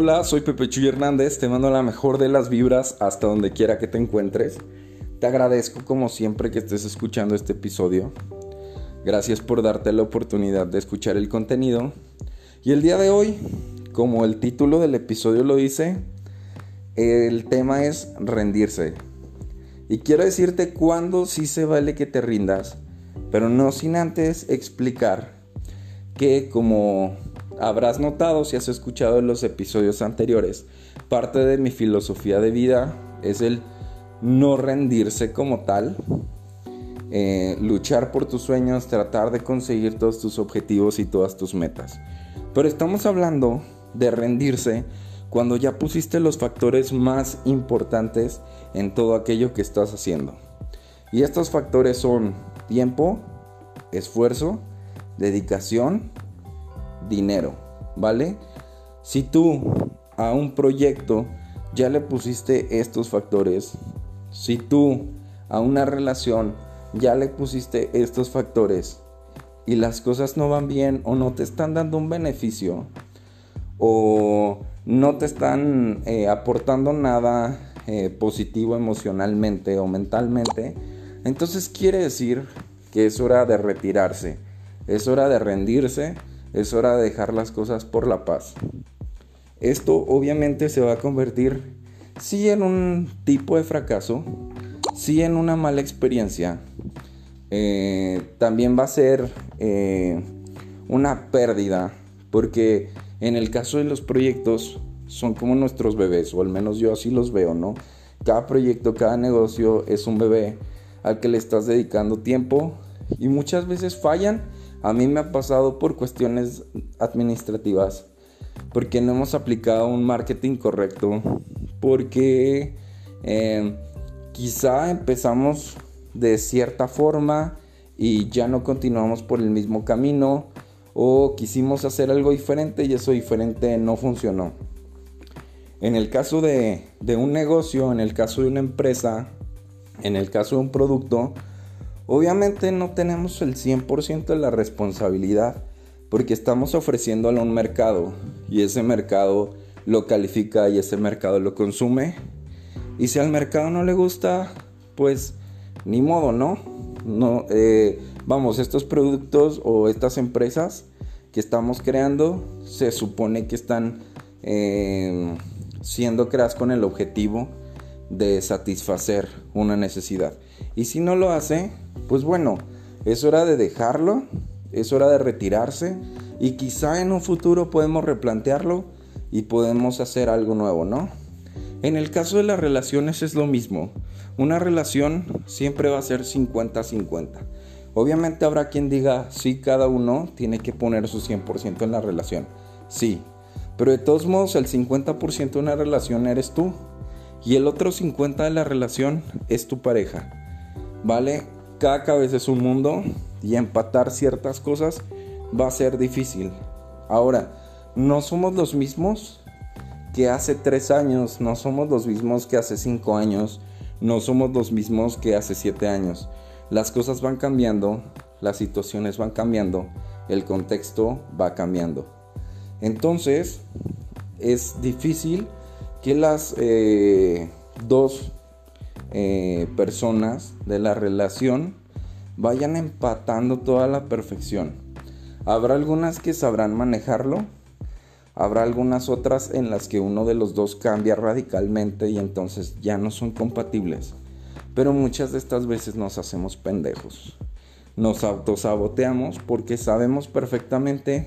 Hola, soy Pepe Chuy Hernández, te mando la mejor de las vibras hasta donde quiera que te encuentres. Te agradezco como siempre que estés escuchando este episodio. Gracias por darte la oportunidad de escuchar el contenido. Y el día de hoy, como el título del episodio lo dice, el tema es rendirse. Y quiero decirte cuándo sí se vale que te rindas, pero no sin antes explicar que como habrás notado si has escuchado los episodios anteriores, parte de mi filosofía de vida es el no rendirse como tal, eh, luchar por tus sueños, tratar de conseguir todos tus objetivos y todas tus metas. Pero estamos hablando de rendirse cuando ya pusiste los factores más importantes en todo aquello que estás haciendo. Y estos factores son tiempo, esfuerzo, dedicación dinero, ¿vale? Si tú a un proyecto ya le pusiste estos factores, si tú a una relación ya le pusiste estos factores y las cosas no van bien o no te están dando un beneficio o no te están eh, aportando nada eh, positivo emocionalmente o mentalmente, entonces quiere decir que es hora de retirarse, es hora de rendirse es hora de dejar las cosas por la paz. Esto obviamente se va a convertir sí en un tipo de fracaso, sí en una mala experiencia, eh, también va a ser eh, una pérdida, porque en el caso de los proyectos son como nuestros bebés, o al menos yo así los veo, ¿no? Cada proyecto, cada negocio es un bebé al que le estás dedicando tiempo y muchas veces fallan a mí me ha pasado por cuestiones administrativas, porque no hemos aplicado un marketing correcto, porque eh, quizá empezamos de cierta forma y ya no continuamos por el mismo camino, o quisimos hacer algo diferente y eso diferente no funcionó. En el caso de, de un negocio, en el caso de una empresa, en el caso de un producto, Obviamente no tenemos el 100% de la responsabilidad porque estamos ofreciéndolo a un mercado y ese mercado lo califica y ese mercado lo consume. Y si al mercado no le gusta, pues ni modo, ¿no? no eh, vamos, estos productos o estas empresas que estamos creando se supone que están eh, siendo creadas con el objetivo de satisfacer una necesidad. Y si no lo hace, pues bueno, es hora de dejarlo, es hora de retirarse y quizá en un futuro podemos replantearlo y podemos hacer algo nuevo, ¿no? En el caso de las relaciones es lo mismo. Una relación siempre va a ser 50-50. Obviamente habrá quien diga, sí, cada uno tiene que poner su 100% en la relación. Sí, pero de todos modos el 50% de una relación eres tú y el otro 50% de la relación es tu pareja. ¿Vale? Cada cabeza es un mundo y empatar ciertas cosas va a ser difícil. Ahora, no somos los mismos que hace tres años, no somos los mismos que hace cinco años, no somos los mismos que hace siete años. Las cosas van cambiando, las situaciones van cambiando, el contexto va cambiando. Entonces, es difícil que las eh, dos eh, personas de la relación vayan empatando toda la perfección. Habrá algunas que sabrán manejarlo, habrá algunas otras en las que uno de los dos cambia radicalmente y entonces ya no son compatibles. Pero muchas de estas veces nos hacemos pendejos. Nos autosaboteamos porque sabemos perfectamente,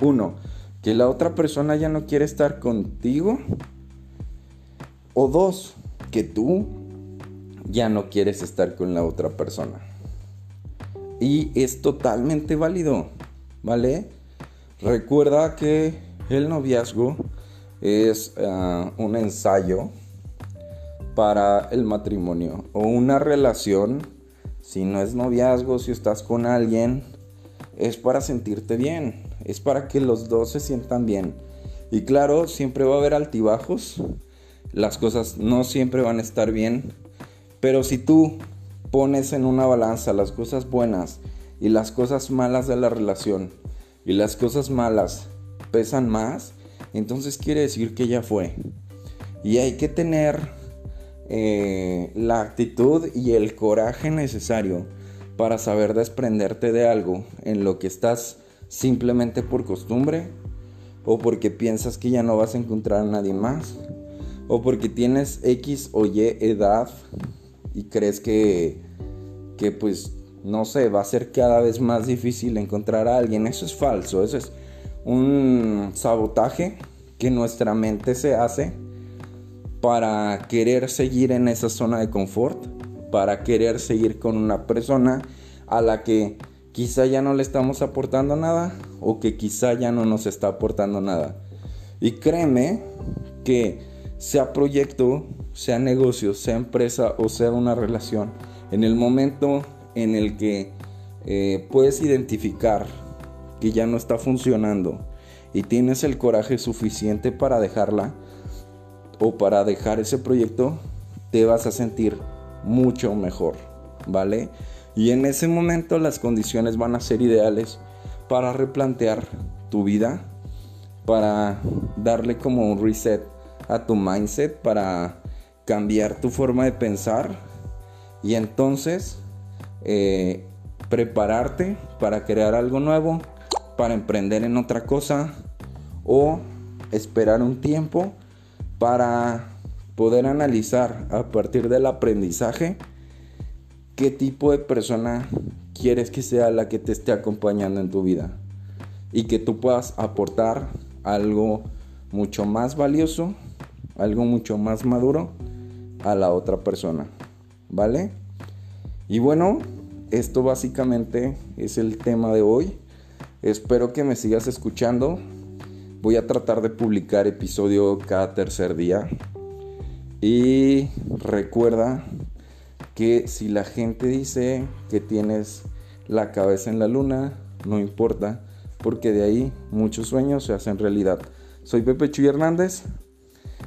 uno, que la otra persona ya no quiere estar contigo. O dos, que tú ya no quieres estar con la otra persona. Y es totalmente válido, ¿vale? Recuerda que el noviazgo es ah, un ensayo para el matrimonio o una relación. Si no es noviazgo, si estás con alguien, es para sentirte bien, es para que los dos se sientan bien. Y claro, siempre va a haber altibajos, las cosas no siempre van a estar bien, pero si tú pones en una balanza las cosas buenas y las cosas malas de la relación y las cosas malas pesan más, entonces quiere decir que ya fue. Y hay que tener eh, la actitud y el coraje necesario para saber desprenderte de algo en lo que estás simplemente por costumbre o porque piensas que ya no vas a encontrar a nadie más o porque tienes X o Y edad y crees que, que pues no sé, va a ser cada vez más difícil encontrar a alguien. Eso es falso, eso es un sabotaje que nuestra mente se hace para querer seguir en esa zona de confort, para querer seguir con una persona a la que quizá ya no le estamos aportando nada o que quizá ya no nos está aportando nada. Y créeme que sea proyecto, sea negocio, sea empresa o sea una relación, en el momento en el que eh, puedes identificar que ya no está funcionando y tienes el coraje suficiente para dejarla o para dejar ese proyecto, te vas a sentir mucho mejor, ¿vale? Y en ese momento las condiciones van a ser ideales para replantear tu vida, para darle como un reset a tu mindset, para cambiar tu forma de pensar y entonces eh, prepararte para crear algo nuevo, para emprender en otra cosa o esperar un tiempo para poder analizar a partir del aprendizaje qué tipo de persona quieres que sea la que te esté acompañando en tu vida y que tú puedas aportar algo mucho más valioso algo mucho más maduro a la otra persona. ¿Vale? Y bueno, esto básicamente es el tema de hoy. Espero que me sigas escuchando. Voy a tratar de publicar episodio cada tercer día. Y recuerda que si la gente dice que tienes la cabeza en la luna, no importa, porque de ahí muchos sueños se hacen realidad. Soy Pepe Chuy Hernández.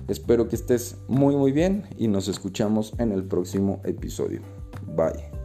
Espero que estés muy muy bien y nos escuchamos en el próximo episodio. Bye.